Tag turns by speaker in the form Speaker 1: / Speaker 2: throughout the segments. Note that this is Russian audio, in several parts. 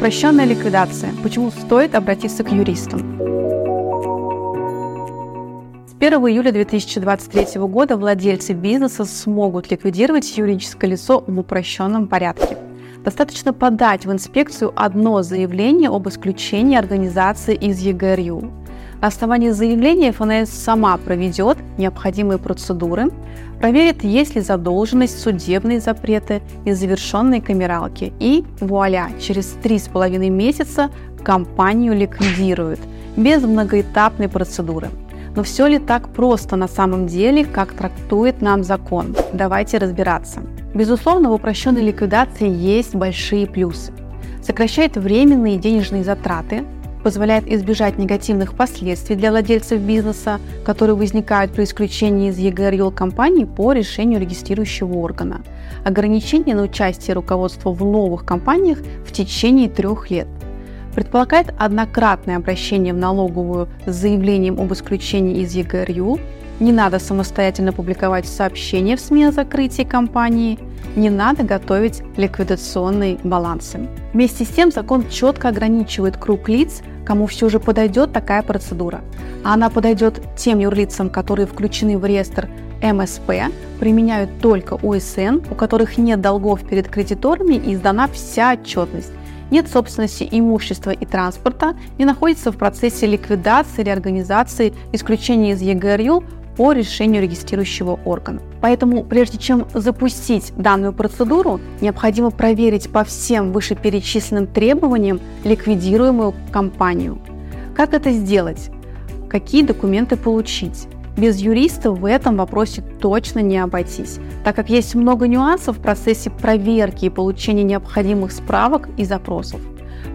Speaker 1: Упрощенная ликвидация. Почему стоит обратиться к юристам? С 1 июля 2023 года владельцы бизнеса смогут ликвидировать юридическое лицо в упрощенном порядке. Достаточно подать в инспекцию одно заявление об исключении организации из ЕГРЮ. На основании заявления ФНС сама проведет необходимые процедуры, проверит, есть ли задолженность, судебные запреты и завершенные камералки. И вуаля, через 3,5 месяца компанию ликвидируют без многоэтапной процедуры. Но все ли так просто на самом деле, как трактует нам закон? Давайте разбираться. Безусловно, в упрощенной ликвидации есть большие плюсы. Сокращает временные денежные затраты, позволяет избежать негативных последствий для владельцев бизнеса, которые возникают при исключении из ЕГРЮЛ компании по решению регистрирующего органа. Ограничение на участие руководства в новых компаниях в течение трех лет. Предполагает однократное обращение в налоговую с заявлением об исключении из ЕГРЮ, не надо самостоятельно публиковать сообщения в СМИ о закрытии компании, не надо готовить ликвидационные балансы. Вместе с тем закон четко ограничивает круг лиц, кому все же подойдет такая процедура. А она подойдет тем юрлицам, которые включены в реестр МСП, применяют только УСН, у которых нет долгов перед кредиторами и издана вся отчетность. Нет собственности имущества и транспорта, не находится в процессе ликвидации, реорганизации, исключения из ЕГРЮ по решению регистрирующего органа. Поэтому, прежде чем запустить данную процедуру, необходимо проверить по всем вышеперечисленным требованиям ликвидируемую компанию. Как это сделать? Какие документы получить? Без юриста в этом вопросе точно не обойтись, так как есть много нюансов в процессе проверки и получения необходимых справок и запросов.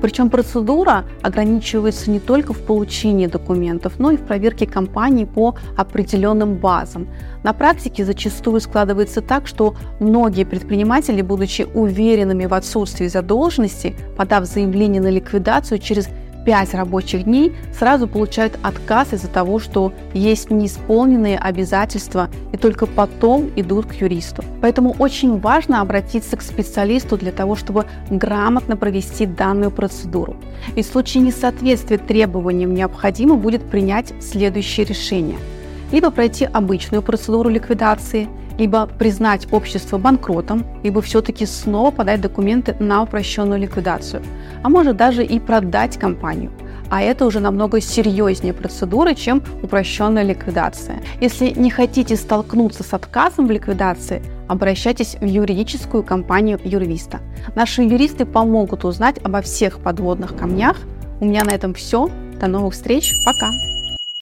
Speaker 1: Причем процедура ограничивается не только в получении документов, но и в проверке компаний по определенным базам. На практике зачастую складывается так, что многие предприниматели, будучи уверенными в отсутствии задолженности, подав заявление на ликвидацию через 5 рабочих дней сразу получают отказ из-за того, что есть неисполненные обязательства и только потом идут к юристу. Поэтому очень важно обратиться к специалисту для того, чтобы грамотно провести данную процедуру. И в случае несоответствия требованиям необходимо будет принять следующее решение. Либо пройти обычную процедуру ликвидации – либо признать общество банкротом, либо все-таки снова подать документы на упрощенную ликвидацию, а может даже и продать компанию. А это уже намного серьезнее процедуры, чем упрощенная ликвидация. Если не хотите столкнуться с отказом в ликвидации, обращайтесь в юридическую компанию Юрвиста. Наши юристы помогут узнать обо всех подводных камнях. У меня на этом все. До новых встреч. Пока.